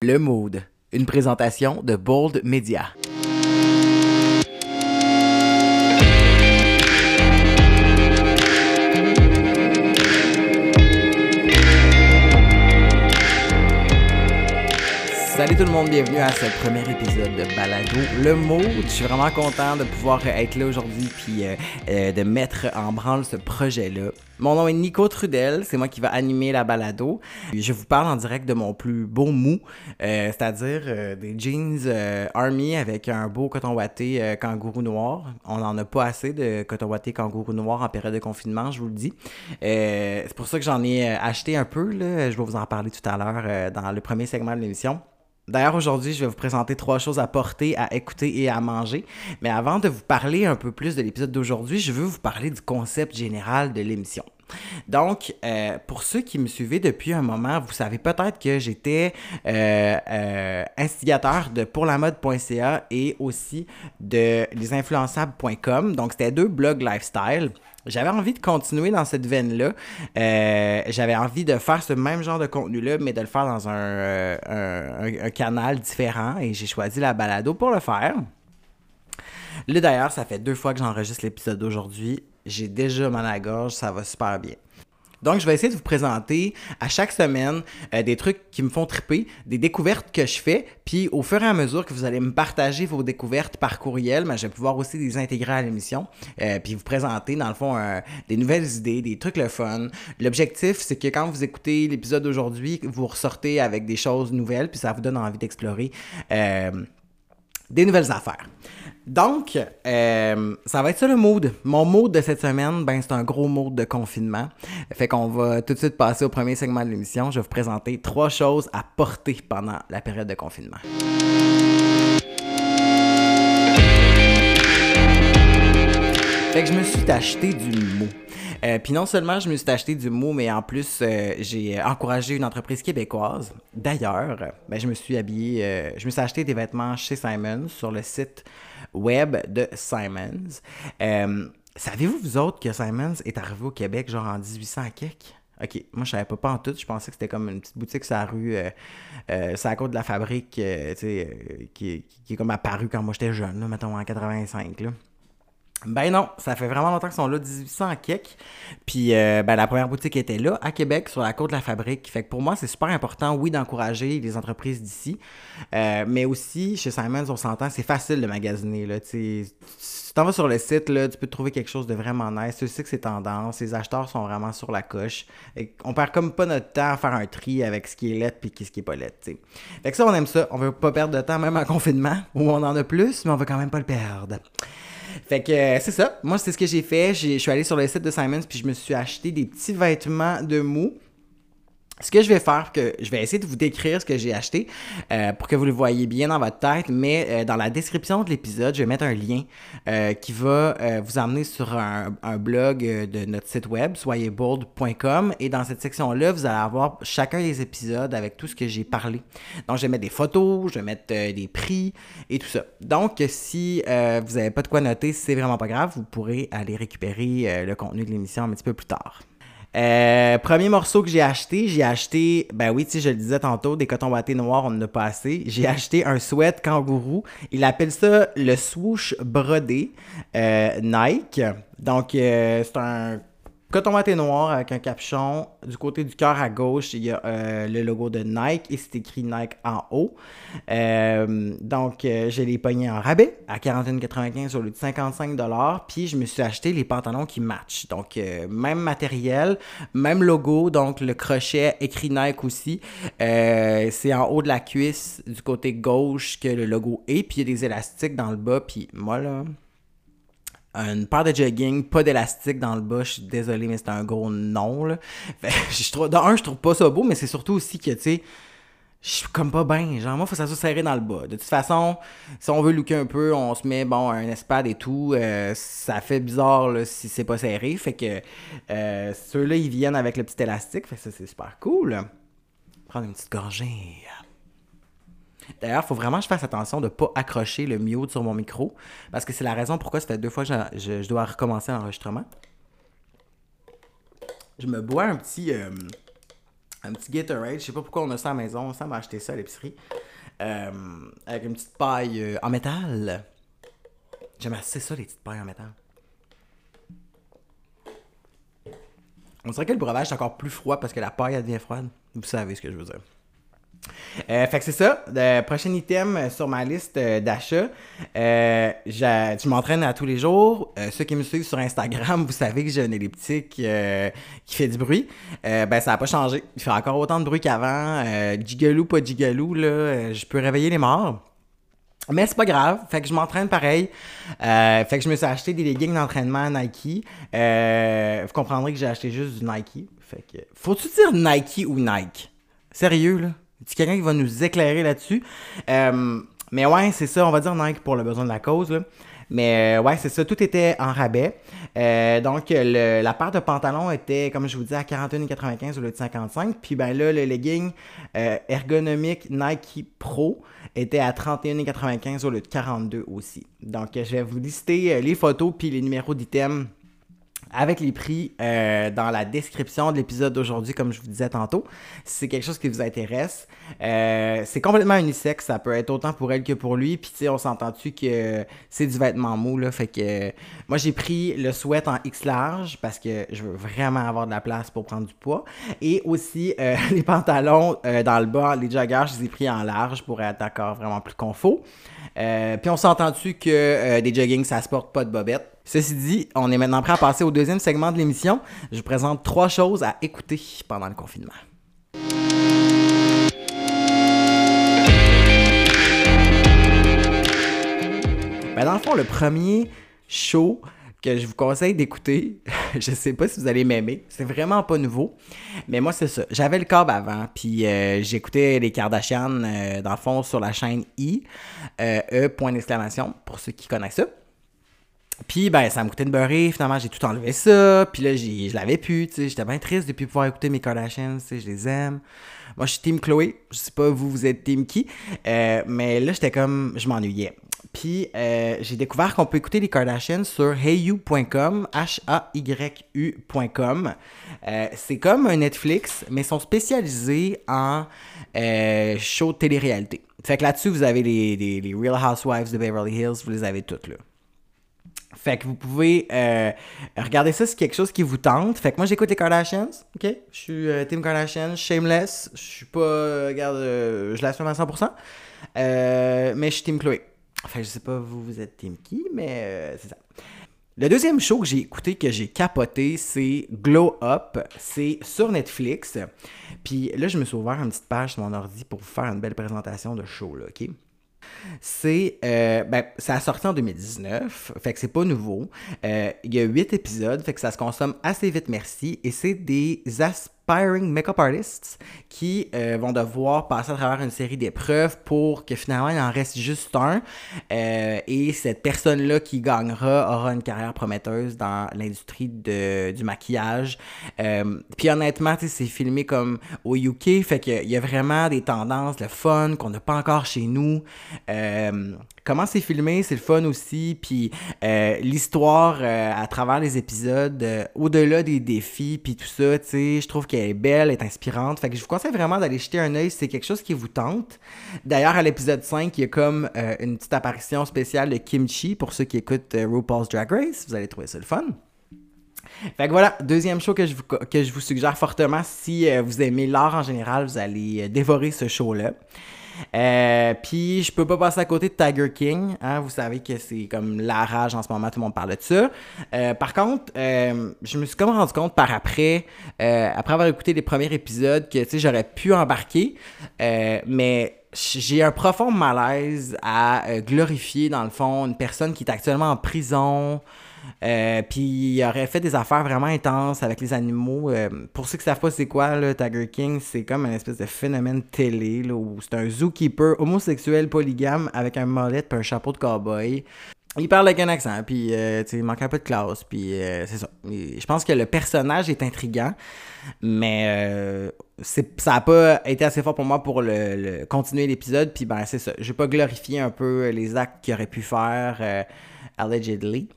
Le Mood, une présentation de Bold Media. Salut tout le monde, bienvenue à ce premier épisode de Balado Le Mood. Je suis vraiment content de pouvoir être là aujourd'hui puis euh, euh, de mettre en branle ce projet-là. Mon nom est Nico Trudel, c'est moi qui va animer la balado. Je vous parle en direct de mon plus beau mou, euh, c'est-à-dire des jeans Army avec un beau coton watté kangourou noir. On n'en a pas assez de coton watté kangourou noir en période de confinement, je vous le dis. c'est pour ça que j'en ai acheté un peu, là. je vais vous en parler tout à l'heure dans le premier segment de l'émission. D'ailleurs, aujourd'hui, je vais vous présenter trois choses à porter, à écouter et à manger. Mais avant de vous parler un peu plus de l'épisode d'aujourd'hui, je veux vous parler du concept général de l'émission. Donc, euh, pour ceux qui me suivaient depuis un moment, vous savez peut-être que j'étais euh, euh, instigateur de pourlamode.ca et aussi de lesinfluençables.com. Donc, c'était deux blogs lifestyle. J'avais envie de continuer dans cette veine-là. J'avais envie de faire ce même genre de contenu-là, mais de le faire dans un, un, canal différent. Et j'ai choisi la balado pour le faire. Là, d'ailleurs, ça fait deux fois que j'enregistre l'épisode d'aujourd'hui. J'ai déjà mal à la gorge, ça va super bien. Donc, je vais essayer de vous présenter à chaque semaine euh, des trucs qui me font triper, des découvertes que je fais, puis au fur et à mesure que vous allez me partager vos découvertes par courriel, ben, je vais pouvoir aussi les intégrer à l'émission, euh, puis vous présenter dans le fond des nouvelles idées, des trucs le fun. L'objectif, c'est que quand vous écoutez l'épisode d'aujourd'hui, vous ressortez avec des choses nouvelles, puis ça vous donne envie d'explorer euh, des nouvelles affaires. Donc, euh, ça va être ça le mood. Mon mood de cette semaine, ben, c'est un gros mood de confinement. Fait qu'on va tout de suite passer au premier segment de l'émission. Je vais vous présenter trois choses à porter pendant la période de confinement. Fait que je me suis acheté du mou. Euh, puis non seulement je me suis acheté du mou, mais en plus euh, j'ai encouragé une entreprise québécoise. D'ailleurs, ben, je me suis habillé, je me suis acheté des vêtements chez Simons sur le site web de Simons. Euh, savez-vous, vous autres, que Simons est arrivé au Québec genre en 1800 quelque? OK, moi je savais pas, en tout. Je pensais que c'était comme une petite boutique sur la rue, euh, euh à côte de la fabrique, euh, tu sais, qui, qui, est comme apparu quand moi j'étais jeune, mettons en 85. Là. Ben non, ça fait vraiment longtemps qu'ils sont là, 1800 kek. Puis euh, ben, la première boutique était là, à Québec, sur la côte de la fabrique. Fait que pour moi, c'est super important, oui, d'encourager les entreprises d'ici. Euh, mais aussi, chez Simons, on s'entend, c'est facile de magasiner. Là, tu t'en vas sur le site, là, tu peux trouver quelque chose de vraiment nice. Tu sais que c'est tendance. Les acheteurs sont vraiment sur la coche. Et on perd comme pas notre temps à faire un tri avec ce qui est lettre puis ce qui est pas lettre. Fait que ça, on aime ça. On veut pas perdre de temps, même en confinement, où on en a plus, mais on veut quand même pas le perdre. Fait que euh, c'est ça. Moi, c'est ce que j'ai fait. Je suis allé sur le site de Simons puis je me suis acheté des petits vêtements de mou ce que je vais faire, que je vais essayer de vous décrire ce que j'ai acheté euh, pour que vous le voyez bien dans votre tête, mais euh, dans la description de l'épisode, je vais mettre un lien euh, qui va vous amener sur un, blog de notre site web, soyezbold.com, et dans cette section-là, vous allez avoir chacun des épisodes avec tout ce que j'ai parlé. Donc, je vais mettre des photos, je vais mettre des prix et tout ça. Donc, si vous n'avez pas de quoi noter, c'est vraiment pas grave, vous pourrez aller récupérer le contenu de l'émission un petit peu plus tard. Euh, premier morceau que j'ai acheté, j'ai acheté, ben oui, tu sais, je le disais tantôt, des cotons wattés noirs, on en a pas assez. J'ai acheté un sweat kangourou. Il appelle ça le swoosh brodé euh, Nike. Donc, euh, c'est un Coton maté noir avec un capuchon. Du côté du cœur à gauche, il y a euh, le logo de Nike et c'est écrit Nike en haut. Euh, donc, euh, j'ai les poignets en rabais à 41,95 au lieu de 55 Puis, je me suis acheté les pantalons qui matchent. Donc, même matériel, même logo. Donc, le crochet écrit Nike aussi. c'est en haut de la cuisse du côté gauche que le logo est. Puis, il y a des élastiques dans le bas. Puis, moi, là une paire de jogging, pas d'élastique dans le bas. Je suis désolé, mais c'est un gros non. Là. je trouve, d'un, je trouve pas ça beau, mais c'est surtout aussi que, tu sais, je suis comme pas bien. Genre, moi, faut que ça soit serré dans le bas. De toute façon, si on veut looker un peu, on se met, bon, un espade et tout. Euh, ça fait bizarre là, si c'est pas serré. Fait que euh, ceux-là, ils viennent avec le petit élastique. Fait que ça, c'est super cool. Prendre une petite gorgée. D'ailleurs, il faut vraiment que je fasse attention de ne pas accrocher le mute sur mon micro, parce que c'est la raison pourquoi ça fait deux fois que je, dois recommencer l'enregistrement. Je me bois un petit, euh, un petit Gatorade. Je sais pas pourquoi on a ça à la maison. Ça m'a acheté ça à l'épicerie. Euh, avec une petite paille euh, en métal. J'aime assez ça, les petites pailles en métal. On dirait que le breuvage est encore plus froid parce que la paille elle devient froide. Vous savez ce que je veux dire. Euh, fait que c'est ça. Le prochain item sur ma liste euh, d'achat. Euh, je m'entraîne à tous les jours. Euh, ceux qui me suivent sur Instagram, vous savez que j'ai un elliptique euh, qui fait du bruit. Euh, ben, ça n'a pas changé. Il fait encore autant de bruit qu'avant. Euh, gigalou, pas gigalou, là. euh, je peux réveiller les morts. Mais c'est pas grave, fait que je m'entraîne pareil. Euh, fait que je me suis acheté des leggings d'entraînement Nike. Euh, vous comprendrez que j'ai acheté juste du Nike. Fait que. Faut-tu dire Nike ou Nike? Sérieux, là? A quelqu'un qui va nous éclairer là-dessus? Euh, mais ouais, c'est ça, on va dire Nike pour le besoin de la cause, là. Mais euh, ouais, c'est ça, tout était en rabais. Euh, donc, le- la paire de pantalons était, comme je vous dis, à 41,95 au lieu de 55. Puis ben là, le legging euh, ergonomique Nike Pro était à 31,95 au lieu de 42 aussi. Donc, je vais vous lister euh, les photos puis les numéros d'items avec les prix euh, dans la description de l'épisode d'aujourd'hui, comme je vous disais tantôt. Si c'est quelque chose qui vous intéresse, euh, c'est complètement unisexe. Ça peut être autant pour elle que pour lui. Puis, tu sais, on s'entend-tu que c'est du vêtement mou, là? Fait que moi, j'ai pris le sweat en X large parce que je veux vraiment avoir de la place pour prendre du poids. Et aussi, euh, les pantalons dans le bas, les joggers, je les ai pris en large pour être d'accord vraiment plus confort. Puis on s'entend-tu que des joggings, ça se porte pas de bobette? Ceci dit, on est maintenant prêt à passer au deuxième segment de l'émission. Je vous présente trois choses à écouter pendant le confinement. Ben dans le fond, le premier show que je vous conseille d'écouter, je sais pas si vous allez m'aimer, c'est vraiment pas nouveau, mais moi c'est ça. J'avais le câble avant, puis euh, j'écoutais les Kardashian euh, dans le fond sur la chaîne I, euh, E point d'exclamation pour ceux qui connaissent ça. Puis ben ça me coûtait de beurrer, finalement j'ai tout enlevé ça, puis là je l'avais plus, tu sais, j'étais bien triste depuis pouvoir écouter mes Kardashians, tu sais, je les aime. Moi je suis team Chloé, je sais pas vous vous êtes team qui, euh, mais là j'étais comme je m'ennuyais. Puis euh, j'ai découvert qu'on peut écouter les Kardashians sur heyu.com, H-A-Y-U.com. Euh, c'est comme un Netflix, mais ils sont spécialisés en show de télé-réalité. Fait que là-dessus, vous avez les, les Real Housewives de Beverly Hills, vous les avez toutes là. Fait que vous pouvez euh, regarder ça, c'est quelque chose qui vous tente. Fait que moi, j'écoute les Kardashians, ok? Je suis euh, Team Kardashian, shameless. Je suis pas, euh, regarde, euh, je l'assume à 100%. Euh, mais je suis Team Chloé. Que je sais pas, vous, vous êtes Team qui, mais euh, c'est ça. Le deuxième show que j'ai écouté, que j'ai capoté, c'est Glow Up. C'est sur Netflix. Puis là, je me suis ouvert une petite page sur mon ordi pour vous faire une belle présentation de show, là, ok? C'est. euh, ben, ça a sorti en 2019, fait que c'est pas nouveau. Euh, Il y a huit épisodes, fait que ça se consomme assez vite, merci. Et c'est des aspiring makeup artists qui euh, vont devoir passer à travers une série d'épreuves pour que finalement il en reste juste un. Euh, et cette personne-là qui gagnera aura une carrière prometteuse dans l'industrie du maquillage. Euh, Puis honnêtement, c'est filmé comme au UK, fait qu'il y a vraiment des tendances, le fun qu'on n'a pas encore chez nous. Comment c'est filmé, c'est le fun aussi. Puis l'histoire à travers les épisodes, au-delà des défis, puis tout ça, tu sais, je trouve qu'elle est belle, elle est inspirante. Fait je vous conseille vraiment d'aller jeter un œil si c'est quelque chose qui vous tente. D'ailleurs, à l'épisode 5, il y a comme euh, une petite apparition spéciale de Kimchi pour ceux qui écoutent euh, RuPaul's Drag Race. Vous allez trouver ça le fun. Fait voilà, deuxième show que je vous, que je vous suggère fortement. Si euh, vous aimez l'art en général, vous allez dévorer ce show-là. Euh, Puis je peux pas passer à côté de Tiger King. Hein, vous savez que c'est comme la rage en ce moment, tout le monde parle de ça. Euh, par contre, euh, je me suis comme rendu compte par après, euh, après avoir écouté les premiers épisodes, que j'aurais pu embarquer, mais j'ai un profond malaise à glorifier, dans le fond, une personne qui est actuellement en prison. Euh, puis il aurait fait des affaires vraiment intenses avec les animaux. Euh, pour ceux qui savent pas c'est quoi, là, Tiger King, c'est comme un espèce de phénomène télé où c'est un zookeeper homosexuel polygame avec un molette et un chapeau de cowboy. il parle avec un accent, puis euh, il manque un peu de classe, puis c'est ça. Je pense que le personnage est intriguant, mais ça n'a pas été assez fort pour moi pour le, continuer l'épisode, puis ben c'est ça. Je vais pas glorifier un peu les actes qu'il aurait pu faire allegedly.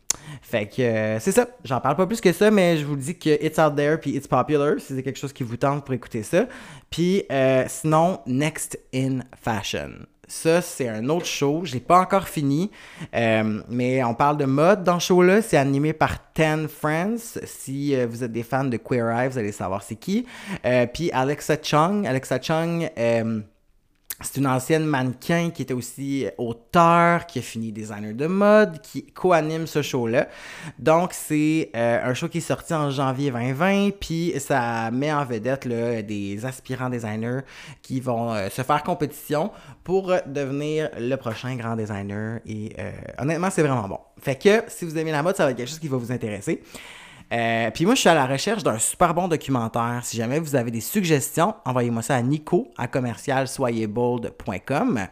Fait que euh, c'est ça. J'en parle pas plus que ça, mais je vous dis que It's Out There puis It's Popular, si c'est quelque chose qui vous tente pour écouter ça. Puis euh, sinon, Next in Fashion. Ça, c'est un autre show. Je l'ai pas encore fini. Euh, mais on parle de mode dans ce show-là. C'est animé par Ten Friends. Si euh, vous êtes des fans de Queer Eye, vous allez savoir c'est qui. Euh, puis Alexa Chung. Alexa Chung, c'est une ancienne mannequin qui était aussi auteur, qui a fini designer de mode, qui co-anime ce show-là. Donc, c'est euh, un show qui est sorti en janvier 2020, puis ça met en vedette là, des aspirants designers qui vont euh, se faire compétition pour euh, devenir le prochain grand designer. Et euh, honnêtement, c'est vraiment bon. Fait que si vous aimez la mode, ça va être quelque chose qui va vous intéresser. Euh, puis moi, je suis à la recherche d'un super bon documentaire. Si jamais vous avez des suggestions, envoyez-moi ça à nico à commercial soyezbold.com.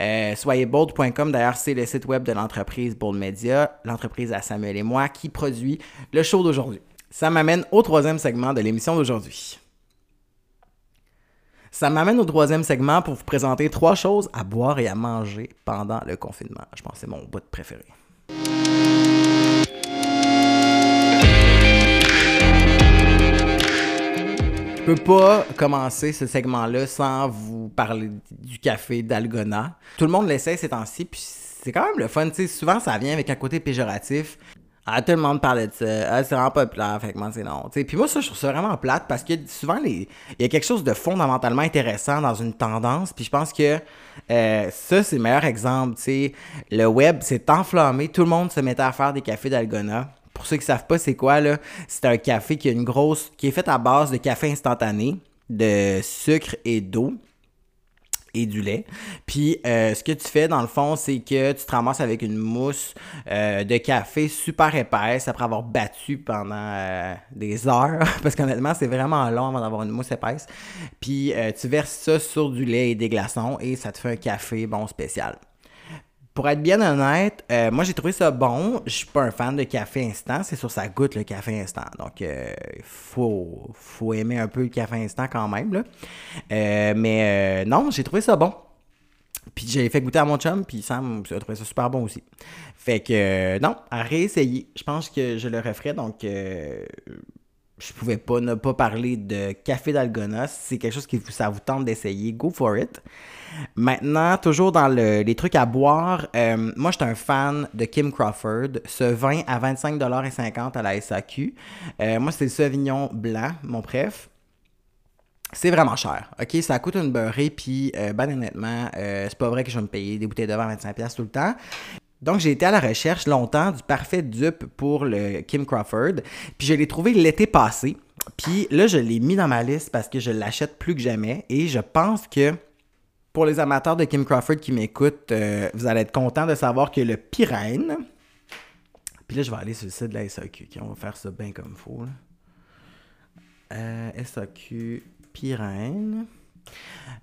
Euh, soyezbold.com, d'ailleurs, c'est le site web de l'entreprise Bold Media, l'entreprise à Samuel et moi, qui produit le show d'aujourd'hui. Ça m'amène au troisième segment de l'émission d'aujourd'hui. Ça m'amène au troisième segment pour vous présenter trois choses à boire et à manger pendant le confinement. Je pense que c'est mon bout préféré. Peux pas commencer ce segment-là sans vous parler du café d'Algona. Tout le monde l'essaie ces temps-ci, puis c'est quand même le fun. tu sais. souvent, ça vient avec un côté péjoratif. Ah, tout le monde parlait de ça. Ah, c'est vraiment populaire, fait que moi, c'est non. Tu sais, Puis moi, ça, je trouve ça vraiment plate parce que souvent, les... il y a quelque chose de fondamentalement intéressant dans une tendance. Puis je pense que euh, ça, c'est le meilleur exemple. tu sais. Le web s'est enflammé. Tout le monde se mettait à faire des cafés d'Algona. Pour ceux qui savent pas c'est quoi là, c'est un café qui a une grosse qui est fait à base de café instantané, de sucre et d'eau et du lait. Puis euh, ce que tu fais dans le fond, c'est que tu te ramasses avec une mousse euh, de café super épaisse après avoir battu pendant euh, des heures parce qu'honnêtement, c'est vraiment long avant d'avoir une mousse épaisse. Puis tu verses ça sur du lait et des glaçons et ça te fait un café bon spécial. Pour être bien honnête, euh, moi j'ai trouvé ça bon. Je suis pas un fan de café instant. C'est sûr, ça goûte le café instant. Donc, il faut, faut aimer un peu le café instant quand même. Là. Euh, mais euh, non, j'ai trouvé ça bon. Puis j'ai fait goûter à mon chum, puis Sam a trouvé ça super bon aussi. Fait que euh, non, à réessayer. Je pense que je le referai. Donc, euh, je pouvais pas ne pas parler de café d'Algona. Si c'est quelque chose qui ça vous tente d'essayer, go for it. Maintenant, toujours dans le- les trucs à boire, euh, moi, j'étais un fan de Kim Crawford. Ce vin à 25,50$ à la SAQ. Euh, moi, c'est le Sauvignon blanc, mon préf. C'est vraiment cher. OK, ça coûte une beurrée, puis euh, ben honnêtement, euh, c'est pas vrai que je vais me payer des bouteilles de vin à 25$ tout le temps. Donc, j'ai été à la recherche longtemps du parfait dupe pour le Kim Crawford. Puis, je l'ai trouvé l'été passé. Puis là, je l'ai mis dans ma liste parce que je l'achète plus que jamais. Et je pense que pour les amateurs de Kim Crawford qui m'écoutent, euh, vous allez être contents de savoir que le Pyrène. Puis là, je vais aller sur le site de la SAQ. On va faire ça bien comme il faut. là. Euh, SAQ Pyrène.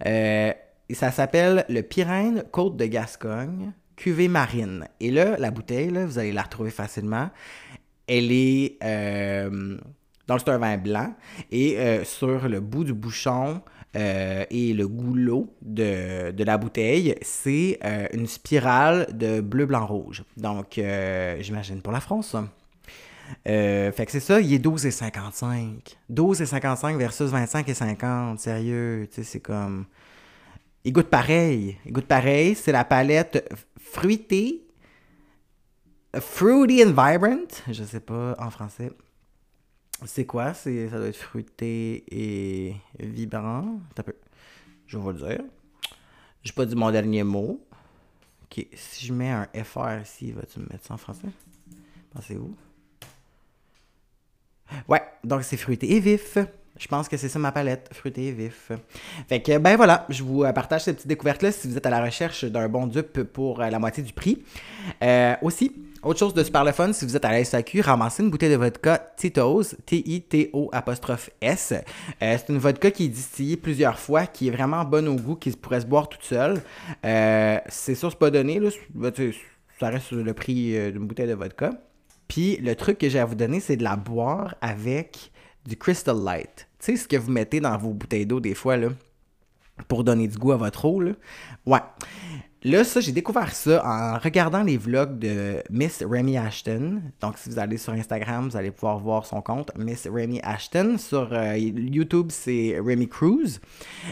Euh, ça s'appelle le Pyrène Côte de Gascogne, cuvée marine. Et là, la bouteille, vous allez la retrouver facilement. Elle est. Euh, donc, c'est vin blanc. Et euh, sur le bout du bouchon euh, et le goulot de, la bouteille, c'est euh, une spirale de bleu, blanc, rouge. Donc, j'imagine pour la France, ça. Euh, fait que c'est ça, il est 12,55. 12,55 versus 25,50. Sérieux, tu sais, c'est comme. Il goûte pareil. Il goûte pareil. C'est la palette fruitée. Fruity and vibrant. Je sais pas en français. C'est quoi? Ça doit être fruité et vibrant. Un peu. Je vais vous le dire. J'ai pas dit mon dernier mot. Ok, si je mets un FR ici, vas-tu me mettre ça en français? Pensez-vous? Ouais, donc c'est fruité et vif. Je pense que c'est ça ma palette, fruité et vif. Fait que, ben voilà, je vous euh, partage cette petite découverte-là si vous êtes à la recherche d'un bon dupe pour euh, la moitié du prix. Euh, aussi, autre chose de super si vous êtes à la SAQ, ramassez une bouteille de vodka Tito's, T-I-T-O apostrophe S. C'est une vodka qui est distillée plusieurs fois, qui est vraiment bonne au goût, qui pourrait se boire toute seule. C'est sûr, c'est pas donné, là. ça reste sur le prix d'une bouteille de vodka. Puis le truc que j'ai à vous donner, c'est de la boire avec du Crystal Light. Tu sais, ce que vous mettez dans vos bouteilles d'eau des fois, là, pour donner du goût à votre eau, là. Ouais. Là, ça, j'ai découvert ça en regardant les vlogs de Miss Remy Ashton. Donc, si vous allez sur Instagram, vous allez pouvoir voir son compte, Miss Remy Ashton. Sur euh, YouTube, c'est Remy Cruz.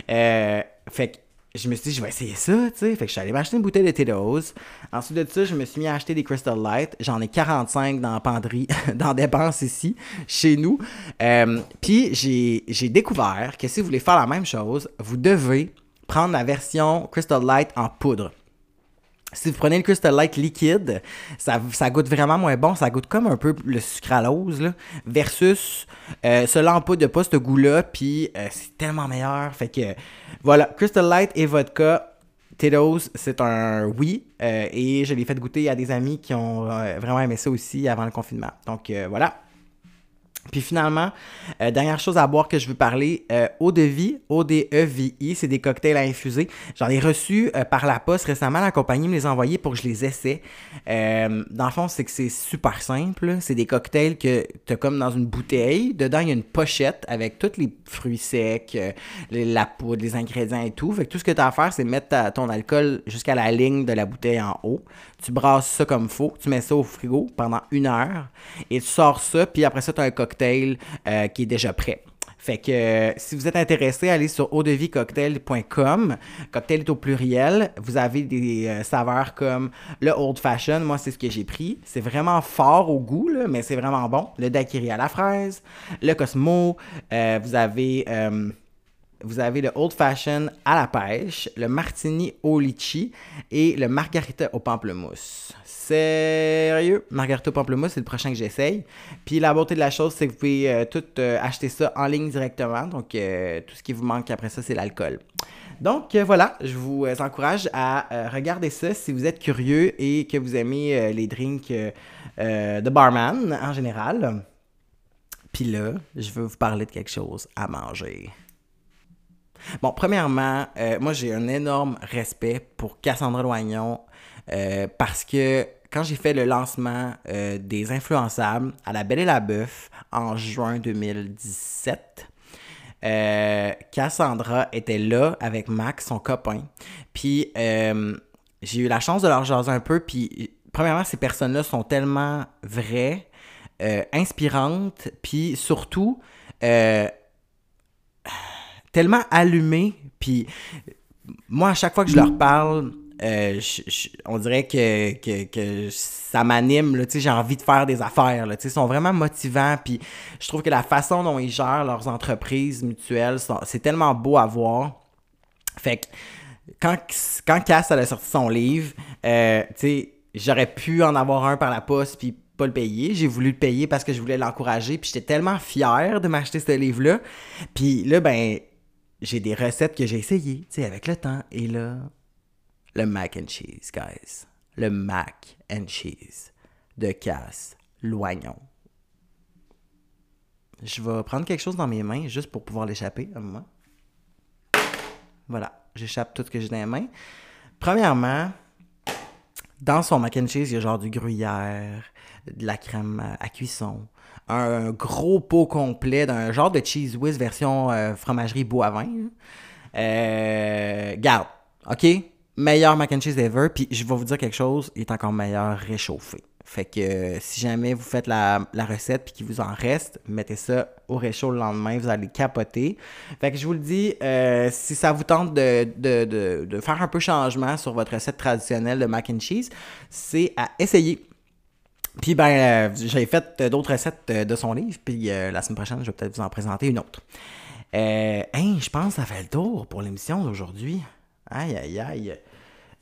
Euh, fait que je me suis dit, je vais essayer ça, tu sais. Fait que je suis allé m'acheter une bouteille de Tito's. Ensuite de ça, je me suis mis à acheter des Crystal Light. J'en ai 45 dans la penderie, dans dépenses ici, chez nous. Euh, Puis j'ai découvert que si vous voulez faire la même chose, vous devez prendre la version Crystal Light en poudre. Si vous prenez le Crystal Light liquide, ça, ça, goûte vraiment moins bon. Ça goûte comme un peu le sucralose, là, versus euh, poudre de pas ce goût-là, puis euh, c'est tellement meilleur. Fait que, voilà, Crystal Light et vodka, Tito's, c'est un oui. Euh, et je l'ai fait goûter à des amis qui ont euh, vraiment aimé ça aussi avant le confinement. Donc, voilà. Puis finalement, euh, dernière chose à boire que je veux parler, euh, eau de vie, O-D-E-V-I, c'est des cocktails à infuser. J'en ai reçu euh, par la poste récemment, la compagnie me les a envoyés pour que je les essaie. Dans le fond, c'est que c'est super simple. C'est des cocktails que tu as comme dans une bouteille. Dedans, il y a une pochette avec tous les fruits secs, la poudre, les ingrédients et tout. Fait que tout ce que tu as à faire, c'est mettre ton alcool jusqu'à la ligne de la bouteille en haut. Tu brasses ça comme faut, tu mets ça au frigo pendant une heure et tu sors ça, puis après ça, tu as un cocktail euh, qui est déjà prêt. Fait que euh, si vous êtes intéressé, allez sur eaudevicocktail.com. Cocktail est au pluriel. Vous avez des euh, saveurs comme le Old Fashion. Moi, c'est ce que j'ai pris. C'est vraiment fort au goût, là, mais c'est vraiment bon. Le daiquiri à la fraise, le Cosmo. vous avez. Vous avez le Old Fashion à la pêche, le Martini au litchi et le Margarita au pamplemousse. Sérieux? Margarita au pamplemousse, c'est le prochain que j'essaye. Puis la beauté de la chose, c'est que vous pouvez euh, tout euh, acheter ça en ligne directement. Donc, euh, tout ce qui vous manque après ça, c'est l'alcool. Donc, voilà, je vous encourage à regarder ça si vous êtes curieux et que vous aimez les drinks de barman en général. Puis là, je veux vous parler de quelque chose à manger. Bon, premièrement, euh, moi j'ai un énorme respect pour Cassandra Loignon euh, parce que quand j'ai fait le lancement euh, des influençables à la Belle et la Bœuf en juin 2017, euh, Cassandra était là avec Max, son copain. Puis j'ai eu la chance de leur jaser un peu. Puis premièrement, ces personnes-là sont tellement vraies, inspirantes, puis surtout tellement allumées. Puis moi, à chaque fois que je leur parle, euh, on dirait que, que, que ça m'anime, j'ai envie de faire des affaires, là, ils sont vraiment motivants, puis je trouve que la façon dont ils gèrent leurs entreprises mutuelles, c'est tellement beau à voir. Fait que quand, quand Cass a sorti son livre, euh, j'aurais pu en avoir un par la poste puis pas le payer. J'ai voulu le payer parce que je voulais l'encourager puis j'étais tellement fier de m'acheter ce livre-là. Puis là, ben, j'ai des recettes que j'ai essayées, tu sais, avec le temps. Et là, le mac and cheese, guys. Le mac and cheese de Cass Loignon. Je vais prendre quelque chose dans mes mains juste pour pouvoir l'échapper un moment. Voilà, j'échappe tout ce que j'ai dans les mains. Premièrement, dans son mac and cheese, il y a genre du gruyère, de la crème à- cuisson, un gros pot complet d'un genre de cheese whiz version euh, fromagerie Boivin. là. Euh, garde, ok? Meilleur mac and cheese ever. Puis je vais vous dire quelque chose, il est encore meilleur réchauffé. Fait que euh, si jamais vous faites la, la recette puis qu'il vous en reste, mettez ça au réchaud le lendemain, vous allez capoter. Fait que je vous le dis, euh, si ça vous tente de, de, de, de faire un peu changement sur votre recette traditionnelle de mac and cheese, c'est à essayer. Puis ben, euh, j'ai fait d'autres recettes euh, de son livre, puis la semaine prochaine, je vais peut-être vous en présenter une autre. Hein, je pense que ça fait le tour pour l'émission d'aujourd'hui. Aïe, aïe, aïe.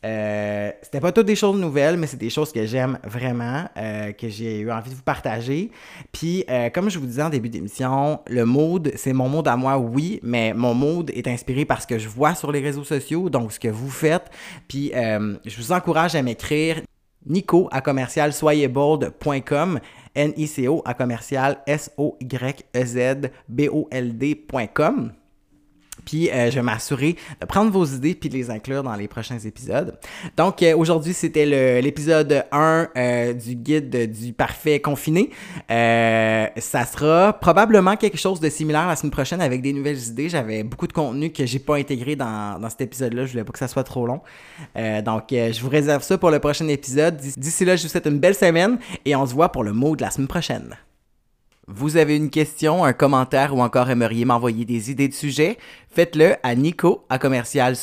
Euh, c'était pas toutes des choses nouvelles, mais c'est des choses que j'aime vraiment, euh, que j'ai eu envie de vous partager. Puis, euh, comme je vous disais en début d'émission, le mood, c'est mon mood à moi, oui, mais mon mood est inspiré par ce que je vois sur les réseaux sociaux, donc ce que vous faites. Puis, je vous encourage à m'écrire nico à commercial soyezbold.com N-I-C-O à commercial S-O-Y-E-Z-B-O-L-D.com Puis euh, je vais m'assurer de prendre vos idées puis de les inclure dans les prochains épisodes. Donc euh, aujourd'hui, c'était l'épisode 1 euh, du guide du parfait confiné. ça sera probablement quelque chose de similaire la semaine prochaine avec des nouvelles idées. J'avais beaucoup de contenu que j'ai pas intégré dans, dans cet épisode-là. Je voulais pas que ça soit trop long. donc je vous réserve ça pour le prochain épisode. D'ici là, je vous souhaite une belle semaine et on se voit pour le mot de la semaine prochaine. Vous avez une question, un commentaire ou encore aimeriez m'envoyer des idées de sujets? Faites-le à nico à commercial